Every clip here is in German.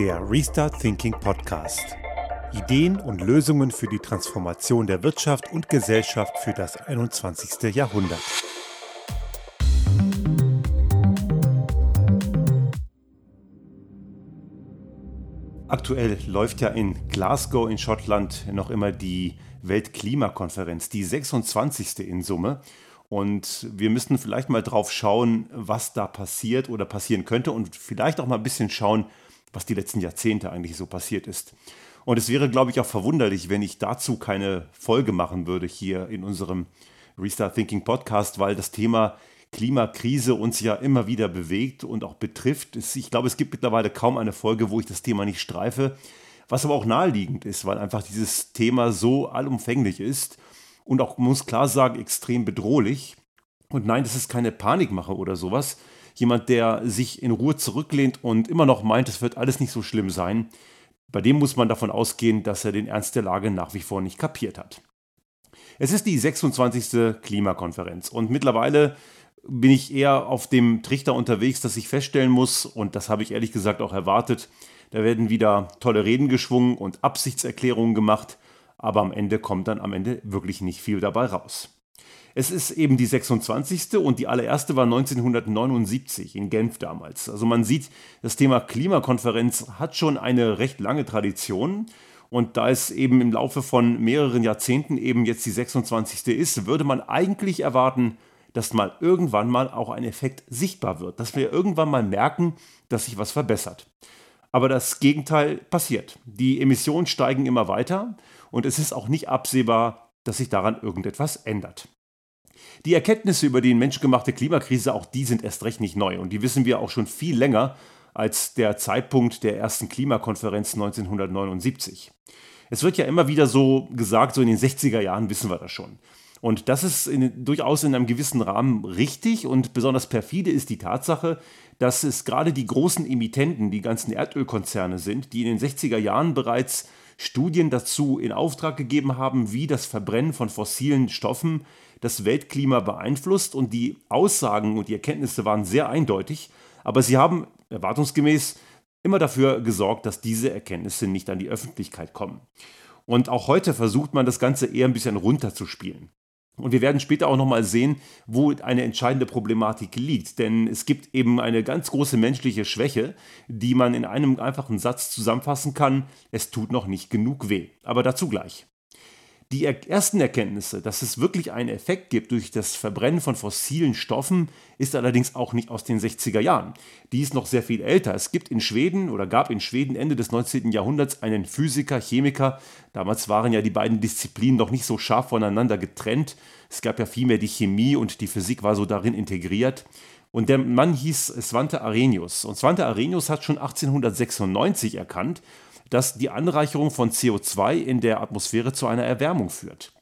Der Restart Thinking Podcast. Ideen und Lösungen für die Transformation der Wirtschaft und Gesellschaft für das 21. Jahrhundert. Aktuell läuft ja in Glasgow in Schottland noch immer die Weltklimakonferenz, die 26. in Summe. Und wir müssten vielleicht mal drauf schauen, was da passiert oder passieren könnte und vielleicht auch mal ein bisschen schauen, was die letzten Jahrzehnte eigentlich so passiert ist. Und es wäre, glaube ich, auch verwunderlich, wenn ich dazu keine Folge machen würde hier in unserem Restart Thinking Podcast, weil das Thema Klimakrise uns ja immer wieder bewegt und auch betrifft. Ich glaube, es gibt mittlerweile kaum eine Folge, wo ich das Thema nicht streife, was aber auch naheliegend ist, weil einfach dieses Thema so allumfänglich ist und auch, muss klar sagen, extrem bedrohlich. Und nein, das ist keine Panikmache oder sowas. Jemand, der sich in Ruhe zurücklehnt und immer noch meint, es wird alles nicht so schlimm sein, bei dem muss man davon ausgehen, dass er den Ernst der Lage nach wie vor nicht kapiert hat. Es ist die 26. Klimakonferenz und mittlerweile bin ich eher auf dem Trichter unterwegs, dass ich feststellen muss, und das habe ich ehrlich gesagt auch erwartet, da werden wieder tolle Reden geschwungen und Absichtserklärungen gemacht, aber am Ende kommt dann am Ende wirklich nicht viel dabei raus. Es ist eben die 26. und die allererste war 1979 in Genf damals. Also man sieht, das Thema Klimakonferenz hat schon eine recht lange Tradition. Und da es eben im Laufe von mehreren Jahrzehnten eben jetzt die 26. ist, würde man eigentlich erwarten, dass mal irgendwann mal auch ein Effekt sichtbar wird, dass wir irgendwann mal merken, dass sich was verbessert. Aber das Gegenteil passiert. Die Emissionen steigen immer weiter und es ist auch nicht absehbar, dass sich daran irgendetwas ändert. Die Erkenntnisse über die menschgemachte Klimakrise, auch die sind erst recht nicht neu und die wissen wir auch schon viel länger als der Zeitpunkt der ersten Klimakonferenz 1979. Es wird ja immer wieder so gesagt, so in den 60er Jahren wissen wir das schon. Und das ist in, durchaus in einem gewissen Rahmen richtig und besonders perfide ist die Tatsache, dass es gerade die großen Emittenten, die ganzen Erdölkonzerne sind, die in den 60er Jahren bereits Studien dazu in Auftrag gegeben haben, wie das Verbrennen von fossilen Stoffen das Weltklima beeinflusst. Und die Aussagen und die Erkenntnisse waren sehr eindeutig. Aber sie haben erwartungsgemäß immer dafür gesorgt, dass diese Erkenntnisse nicht an die Öffentlichkeit kommen. Und auch heute versucht man das Ganze eher ein bisschen runterzuspielen. Und wir werden später auch nochmal sehen, wo eine entscheidende Problematik liegt. Denn es gibt eben eine ganz große menschliche Schwäche, die man in einem einfachen Satz zusammenfassen kann. Es tut noch nicht genug weh. Aber dazu gleich. Die ersten Erkenntnisse, dass es wirklich einen Effekt gibt durch das Verbrennen von fossilen Stoffen, ist allerdings auch nicht aus den 60er Jahren. Die ist noch sehr viel älter. Es gibt in Schweden oder gab in Schweden Ende des 19. Jahrhunderts einen Physiker, Chemiker. Damals waren ja die beiden Disziplinen noch nicht so scharf voneinander getrennt. Es gab ja vielmehr die Chemie und die Physik war so darin integriert. Und der Mann hieß Svante Arrhenius. Und Svante Arrhenius hat schon 1896 erkannt, dass die Anreicherung von CO2 in der Atmosphäre zu einer Erwärmung führt.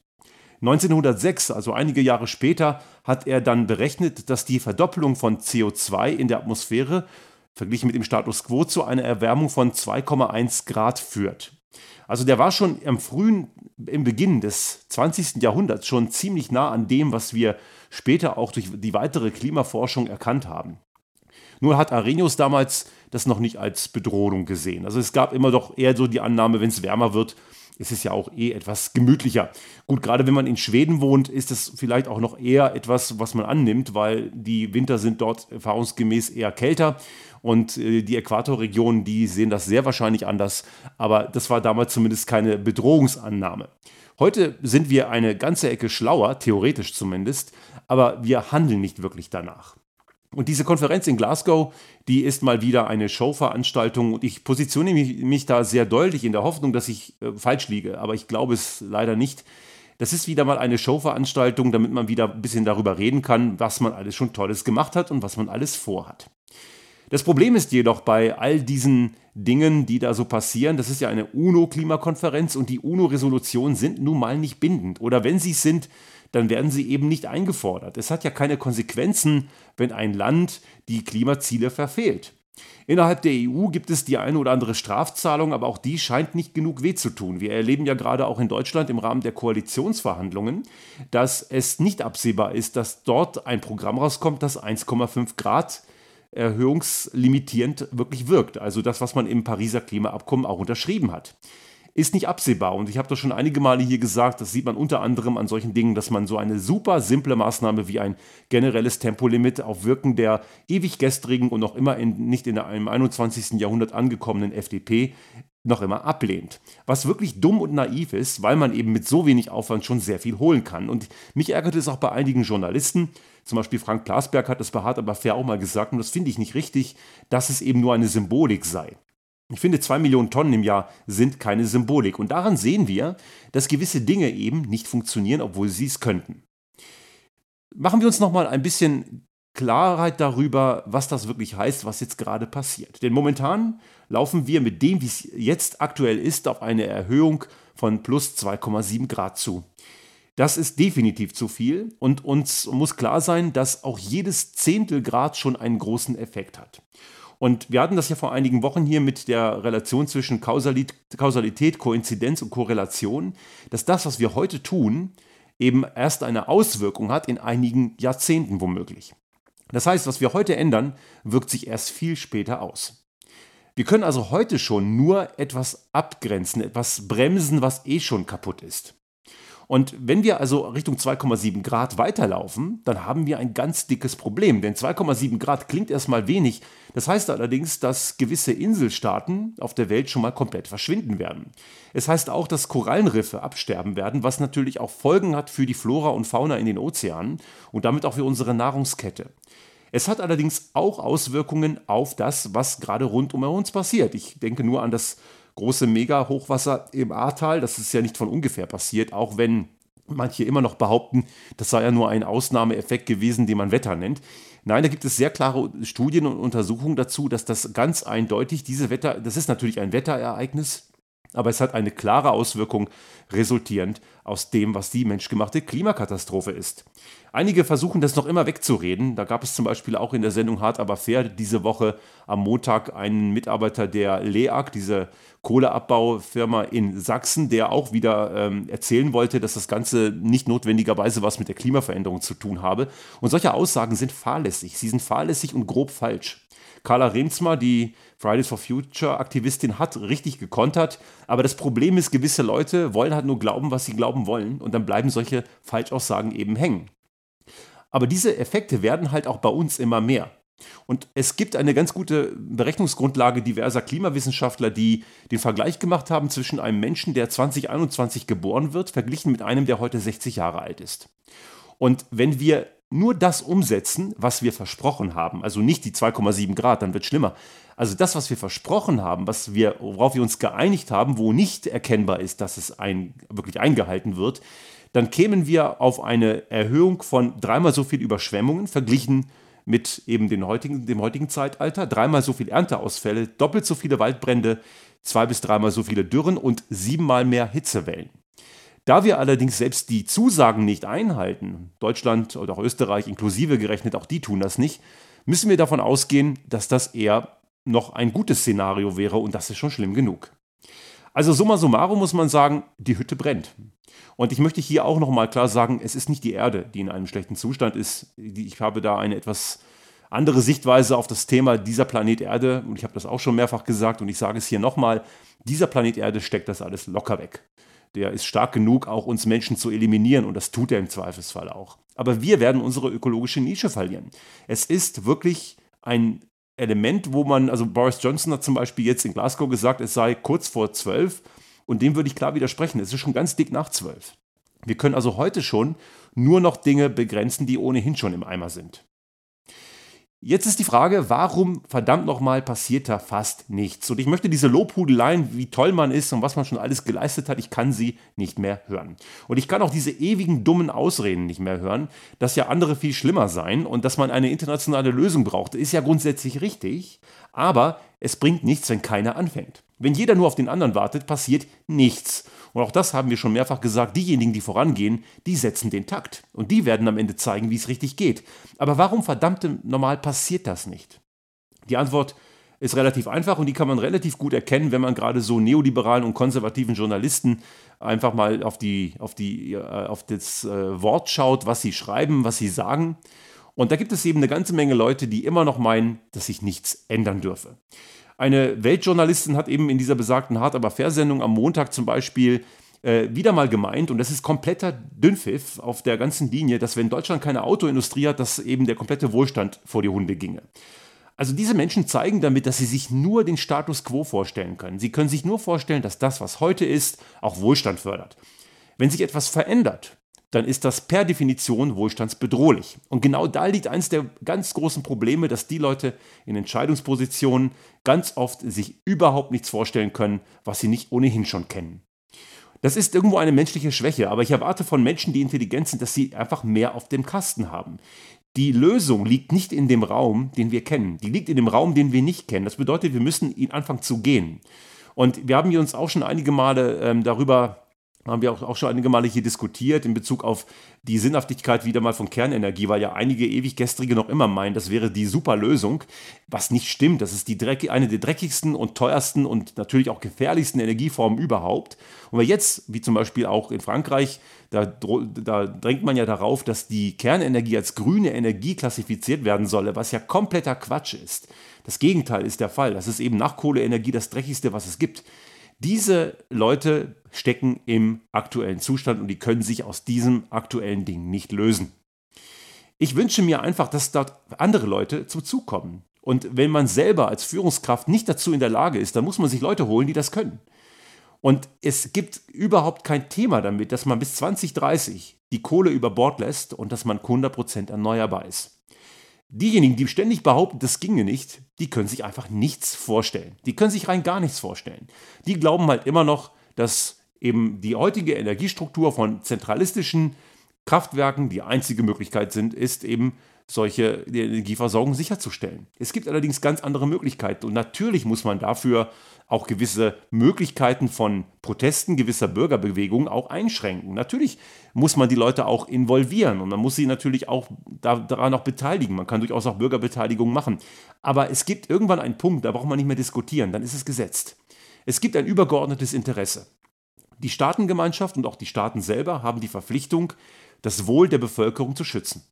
1906, also einige Jahre später, hat er dann berechnet, dass die Verdoppelung von CO2 in der Atmosphäre verglichen mit dem Status quo zu einer Erwärmung von 2,1 Grad führt. Also der war schon im frühen, im Beginn des 20. Jahrhunderts schon ziemlich nah an dem, was wir später auch durch die weitere Klimaforschung erkannt haben. Nur hat Arrhenius damals das noch nicht als Bedrohung gesehen. Also es gab immer doch eher so die Annahme, wenn es wärmer wird, ist es ja auch eh etwas gemütlicher. Gut, gerade wenn man in Schweden wohnt, ist es vielleicht auch noch eher etwas, was man annimmt, weil die Winter sind dort erfahrungsgemäß eher kälter und äh, die Äquatorregionen, die sehen das sehr wahrscheinlich anders. Aber das war damals zumindest keine Bedrohungsannahme. Heute sind wir eine ganze Ecke schlauer, theoretisch zumindest, aber wir handeln nicht wirklich danach. Und diese Konferenz in Glasgow, die ist mal wieder eine Showveranstaltung und ich positioniere mich, mich da sehr deutlich in der Hoffnung, dass ich äh, falsch liege, aber ich glaube es leider nicht. Das ist wieder mal eine Showveranstaltung, damit man wieder ein bisschen darüber reden kann, was man alles schon Tolles gemacht hat und was man alles vorhat. Das Problem ist jedoch bei all diesen Dingen, die da so passieren, das ist ja eine UNO-Klimakonferenz und die UNO-Resolutionen sind nun mal nicht bindend. Oder wenn sie es sind, dann werden sie eben nicht eingefordert. Es hat ja keine Konsequenzen, wenn ein Land die Klimaziele verfehlt. Innerhalb der EU gibt es die eine oder andere Strafzahlung, aber auch die scheint nicht genug weh zu tun. Wir erleben ja gerade auch in Deutschland im Rahmen der Koalitionsverhandlungen, dass es nicht absehbar ist, dass dort ein Programm rauskommt, das 1,5 Grad erhöhungslimitierend wirklich wirkt. Also das, was man im Pariser Klimaabkommen auch unterschrieben hat ist nicht absehbar. Und ich habe das schon einige Male hier gesagt, das sieht man unter anderem an solchen Dingen, dass man so eine super simple Maßnahme wie ein generelles Tempolimit auf Wirken der ewig gestrigen und noch immer in, nicht in einem 21. Jahrhundert angekommenen FDP noch immer ablehnt. Was wirklich dumm und naiv ist, weil man eben mit so wenig Aufwand schon sehr viel holen kann. Und mich ärgert es auch bei einigen Journalisten, zum Beispiel Frank Plasberg hat es bei Hart aber fair auch mal gesagt, und das finde ich nicht richtig, dass es eben nur eine Symbolik sei. Ich finde, zwei Millionen Tonnen im Jahr sind keine Symbolik. Und daran sehen wir, dass gewisse Dinge eben nicht funktionieren, obwohl sie es könnten. Machen wir uns nochmal ein bisschen Klarheit darüber, was das wirklich heißt, was jetzt gerade passiert. Denn momentan laufen wir mit dem, wie es jetzt aktuell ist, auf eine Erhöhung von plus 2,7 Grad zu. Das ist definitiv zu viel und uns muss klar sein, dass auch jedes Zehntel Grad schon einen großen Effekt hat. Und wir hatten das ja vor einigen Wochen hier mit der Relation zwischen Kausalität, Koinzidenz und Korrelation, dass das, was wir heute tun, eben erst eine Auswirkung hat in einigen Jahrzehnten womöglich. Das heißt, was wir heute ändern, wirkt sich erst viel später aus. Wir können also heute schon nur etwas abgrenzen, etwas bremsen, was eh schon kaputt ist. Und wenn wir also Richtung 2,7 Grad weiterlaufen, dann haben wir ein ganz dickes Problem. Denn 2,7 Grad klingt erstmal wenig. Das heißt allerdings, dass gewisse Inselstaaten auf der Welt schon mal komplett verschwinden werden. Es heißt auch, dass Korallenriffe absterben werden, was natürlich auch Folgen hat für die Flora und Fauna in den Ozeanen und damit auch für unsere Nahrungskette. Es hat allerdings auch Auswirkungen auf das, was gerade rund um uns passiert. Ich denke nur an das große Mega-Hochwasser im Ahrtal. Das ist ja nicht von ungefähr passiert, auch wenn manche immer noch behaupten, das sei ja nur ein Ausnahmeeffekt gewesen, den man Wetter nennt. Nein, da gibt es sehr klare Studien und Untersuchungen dazu, dass das ganz eindeutig diese Wetter, das ist natürlich ein Wetterereignis, aber es hat eine klare Auswirkung resultierend aus dem, was die menschgemachte Klimakatastrophe ist. Einige versuchen das noch immer wegzureden. Da gab es zum Beispiel auch in der Sendung Hart aber fair diese Woche am Montag einen Mitarbeiter der LEAG, diese Kohleabbaufirma in Sachsen, der auch wieder ähm, erzählen wollte, dass das Ganze nicht notwendigerweise was mit der Klimaveränderung zu tun habe. Und solche Aussagen sind fahrlässig. Sie sind fahrlässig und grob falsch. Carla Remsma, die Fridays for Future Aktivistin, hat richtig gekontert. Aber das Problem ist, gewisse Leute wollen halt nur glauben, was sie glauben wollen. Und dann bleiben solche Falschaussagen eben hängen. Aber diese Effekte werden halt auch bei uns immer mehr. Und es gibt eine ganz gute Berechnungsgrundlage diverser Klimawissenschaftler, die den Vergleich gemacht haben zwischen einem Menschen, der 2021 geboren wird, verglichen mit einem, der heute 60 Jahre alt ist. Und wenn wir nur das umsetzen, was wir versprochen haben, also nicht die 2,7 Grad, dann wird es schlimmer. Also das, was wir versprochen haben, was wir, worauf wir uns geeinigt haben, wo nicht erkennbar ist, dass es ein, wirklich eingehalten wird, dann kämen wir auf eine Erhöhung von dreimal so viel Überschwemmungen verglichen mit eben den heutigen, dem heutigen Zeitalter, dreimal so viel Ernteausfälle, doppelt so viele Waldbrände, zwei bis dreimal so viele Dürren und siebenmal mehr Hitzewellen. Da wir allerdings selbst die Zusagen nicht einhalten, Deutschland oder auch Österreich inklusive gerechnet, auch die tun das nicht, müssen wir davon ausgehen, dass das eher noch ein gutes Szenario wäre und das ist schon schlimm genug. Also summa summarum muss man sagen, die Hütte brennt. Und ich möchte hier auch nochmal klar sagen, es ist nicht die Erde, die in einem schlechten Zustand ist. Ich habe da eine etwas andere Sichtweise auf das Thema dieser Planet Erde und ich habe das auch schon mehrfach gesagt und ich sage es hier nochmal, dieser Planet Erde steckt das alles locker weg der ist stark genug, auch uns Menschen zu eliminieren und das tut er im Zweifelsfall auch. Aber wir werden unsere ökologische Nische verlieren. Es ist wirklich ein Element, wo man, also Boris Johnson hat zum Beispiel jetzt in Glasgow gesagt, es sei kurz vor zwölf und dem würde ich klar widersprechen. Es ist schon ganz dick nach zwölf. Wir können also heute schon nur noch Dinge begrenzen, die ohnehin schon im Eimer sind. Jetzt ist die Frage, warum verdammt nochmal passiert da fast nichts? Und ich möchte diese Lobhudeleien, wie toll man ist und was man schon alles geleistet hat, ich kann sie nicht mehr hören. Und ich kann auch diese ewigen dummen Ausreden nicht mehr hören, dass ja andere viel schlimmer seien und dass man eine internationale Lösung braucht. Ist ja grundsätzlich richtig, aber es bringt nichts, wenn keiner anfängt. Wenn jeder nur auf den anderen wartet, passiert nichts. Und auch das haben wir schon mehrfach gesagt, diejenigen, die vorangehen, die setzen den Takt. Und die werden am Ende zeigen, wie es richtig geht. Aber warum verdammte normal passiert das nicht? Die Antwort ist relativ einfach und die kann man relativ gut erkennen, wenn man gerade so neoliberalen und konservativen Journalisten einfach mal auf, die, auf, die, äh, auf das äh, Wort schaut, was sie schreiben, was sie sagen. Und da gibt es eben eine ganze Menge Leute, die immer noch meinen, dass sich nichts ändern dürfe. Eine Weltjournalistin hat eben in dieser besagten Hart aber Fair-Sendung am Montag zum Beispiel äh, wieder mal gemeint, und das ist kompletter Dünnpfiff auf der ganzen Linie, dass wenn Deutschland keine Autoindustrie hat, dass eben der komplette Wohlstand vor die Hunde ginge. Also diese Menschen zeigen damit, dass sie sich nur den Status quo vorstellen können. Sie können sich nur vorstellen, dass das, was heute ist, auch Wohlstand fördert. Wenn sich etwas verändert, dann ist das per Definition wohlstandsbedrohlich. Und genau da liegt eines der ganz großen Probleme, dass die Leute in Entscheidungspositionen ganz oft sich überhaupt nichts vorstellen können, was sie nicht ohnehin schon kennen. Das ist irgendwo eine menschliche Schwäche, aber ich erwarte von Menschen, die intelligent sind, dass sie einfach mehr auf dem Kasten haben. Die Lösung liegt nicht in dem Raum, den wir kennen. Die liegt in dem Raum, den wir nicht kennen. Das bedeutet, wir müssen ihn anfangen zu gehen. Und wir haben uns auch schon einige Male ähm, darüber haben wir auch, auch schon einige Male hier diskutiert in Bezug auf die Sinnhaftigkeit wieder mal von Kernenergie, weil ja einige ewig gestrige noch immer meinen, das wäre die super Lösung, was nicht stimmt. Das ist die Dreck, eine der dreckigsten und teuersten und natürlich auch gefährlichsten Energieformen überhaupt. Und wir jetzt, wie zum Beispiel auch in Frankreich, da, da drängt man ja darauf, dass die Kernenergie als grüne Energie klassifiziert werden solle, was ja kompletter Quatsch ist. Das Gegenteil ist der Fall. Das ist eben nach Kohleenergie das dreckigste, was es gibt. Diese Leute stecken im aktuellen Zustand und die können sich aus diesem aktuellen Ding nicht lösen. Ich wünsche mir einfach, dass dort andere Leute zum Zug kommen. Und wenn man selber als Führungskraft nicht dazu in der Lage ist, dann muss man sich Leute holen, die das können. Und es gibt überhaupt kein Thema damit, dass man bis 2030 die Kohle über Bord lässt und dass man 100% erneuerbar ist. Diejenigen, die ständig behaupten, das ginge nicht, die können sich einfach nichts vorstellen. Die können sich rein gar nichts vorstellen. Die glauben halt immer noch, dass eben die heutige Energiestruktur von zentralistischen Kraftwerken die einzige Möglichkeit sind, ist eben solche Energieversorgung sicherzustellen. Es gibt allerdings ganz andere Möglichkeiten und natürlich muss man dafür auch gewisse Möglichkeiten von Protesten gewisser Bürgerbewegungen auch einschränken. Natürlich muss man die Leute auch involvieren und man muss sie natürlich auch daran auch beteiligen. Man kann durchaus auch Bürgerbeteiligung machen. Aber es gibt irgendwann einen Punkt, da braucht man nicht mehr diskutieren, dann ist es gesetzt. Es gibt ein übergeordnetes Interesse. Die Staatengemeinschaft und auch die Staaten selber haben die Verpflichtung, das Wohl der Bevölkerung zu schützen.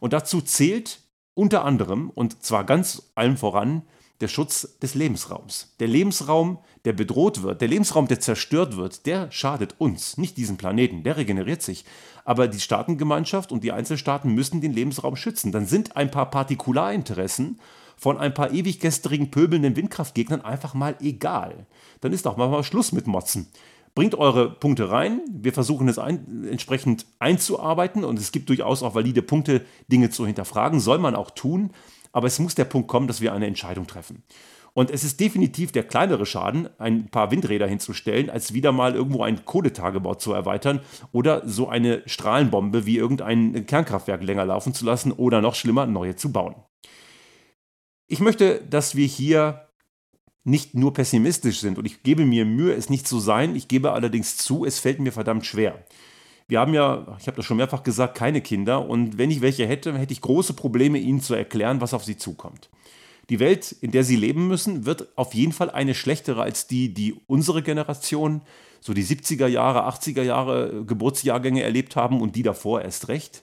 Und dazu zählt unter anderem, und zwar ganz allem voran, der Schutz des Lebensraums. Der Lebensraum, der bedroht wird, der Lebensraum, der zerstört wird, der schadet uns, nicht diesem Planeten, der regeneriert sich. Aber die Staatengemeinschaft und die Einzelstaaten müssen den Lebensraum schützen. Dann sind ein paar Partikularinteressen von ein paar ewig gestrigen, pöbelnden Windkraftgegnern einfach mal egal. Dann ist auch mal Schluss mit Motzen. Bringt eure Punkte rein. Wir versuchen es ein, entsprechend einzuarbeiten und es gibt durchaus auch valide Punkte, Dinge zu hinterfragen. Soll man auch tun. Aber es muss der Punkt kommen, dass wir eine Entscheidung treffen. Und es ist definitiv der kleinere Schaden, ein paar Windräder hinzustellen, als wieder mal irgendwo ein Kohletagebau zu erweitern oder so eine Strahlenbombe wie irgendein Kernkraftwerk länger laufen zu lassen oder noch schlimmer, neue zu bauen. Ich möchte, dass wir hier nicht nur pessimistisch sind und ich gebe mir Mühe, es nicht zu sein. Ich gebe allerdings zu, es fällt mir verdammt schwer. Wir haben ja, ich habe das schon mehrfach gesagt, keine Kinder und wenn ich welche hätte, hätte ich große Probleme, ihnen zu erklären, was auf sie zukommt. Die Welt, in der sie leben müssen, wird auf jeden Fall eine schlechtere als die, die unsere Generation, so die 70er Jahre, 80er Jahre Geburtsjahrgänge erlebt haben und die davor erst recht.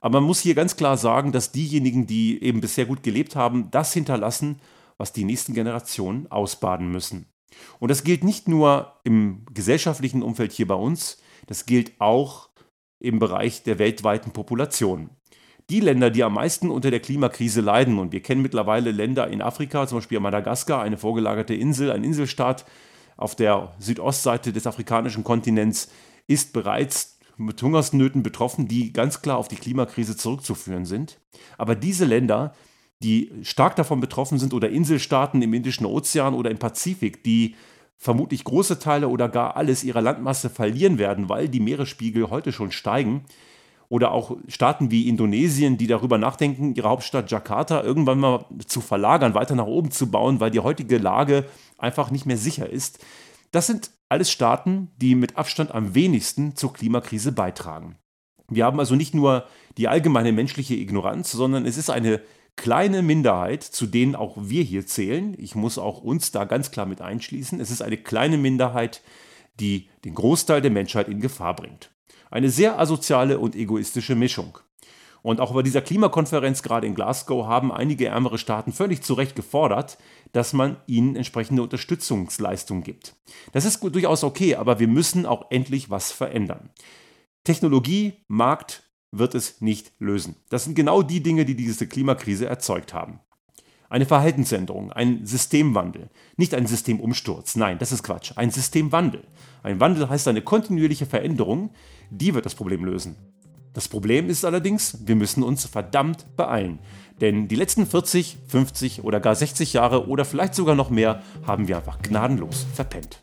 Aber man muss hier ganz klar sagen, dass diejenigen, die eben bisher gut gelebt haben, das hinterlassen, was die nächsten Generationen ausbaden müssen. Und das gilt nicht nur im gesellschaftlichen Umfeld hier bei uns, das gilt auch im Bereich der weltweiten Population. Die Länder, die am meisten unter der Klimakrise leiden, und wir kennen mittlerweile Länder in Afrika, zum Beispiel Madagaskar, eine vorgelagerte Insel, ein Inselstaat auf der Südostseite des afrikanischen Kontinents, ist bereits mit Hungersnöten betroffen, die ganz klar auf die Klimakrise zurückzuführen sind. Aber diese Länder die stark davon betroffen sind, oder Inselstaaten im Indischen Ozean oder im Pazifik, die vermutlich große Teile oder gar alles ihrer Landmasse verlieren werden, weil die Meeresspiegel heute schon steigen. Oder auch Staaten wie Indonesien, die darüber nachdenken, ihre Hauptstadt Jakarta irgendwann mal zu verlagern, weiter nach oben zu bauen, weil die heutige Lage einfach nicht mehr sicher ist. Das sind alles Staaten, die mit Abstand am wenigsten zur Klimakrise beitragen. Wir haben also nicht nur die allgemeine menschliche Ignoranz, sondern es ist eine kleine Minderheit, zu denen auch wir hier zählen. Ich muss auch uns da ganz klar mit einschließen. Es ist eine kleine Minderheit, die den Großteil der Menschheit in Gefahr bringt. Eine sehr asoziale und egoistische Mischung. Und auch bei dieser Klimakonferenz gerade in Glasgow haben einige ärmere Staaten völlig zu Recht gefordert, dass man ihnen entsprechende Unterstützungsleistungen gibt. Das ist durchaus okay, aber wir müssen auch endlich was verändern. Technologie, Markt wird es nicht lösen. Das sind genau die Dinge, die diese Klimakrise erzeugt haben. Eine Verhaltensänderung, ein Systemwandel. Nicht ein Systemumsturz, nein, das ist Quatsch. Ein Systemwandel. Ein Wandel heißt eine kontinuierliche Veränderung, die wird das Problem lösen. Das Problem ist allerdings, wir müssen uns verdammt beeilen. Denn die letzten 40, 50 oder gar 60 Jahre oder vielleicht sogar noch mehr haben wir einfach gnadenlos verpennt.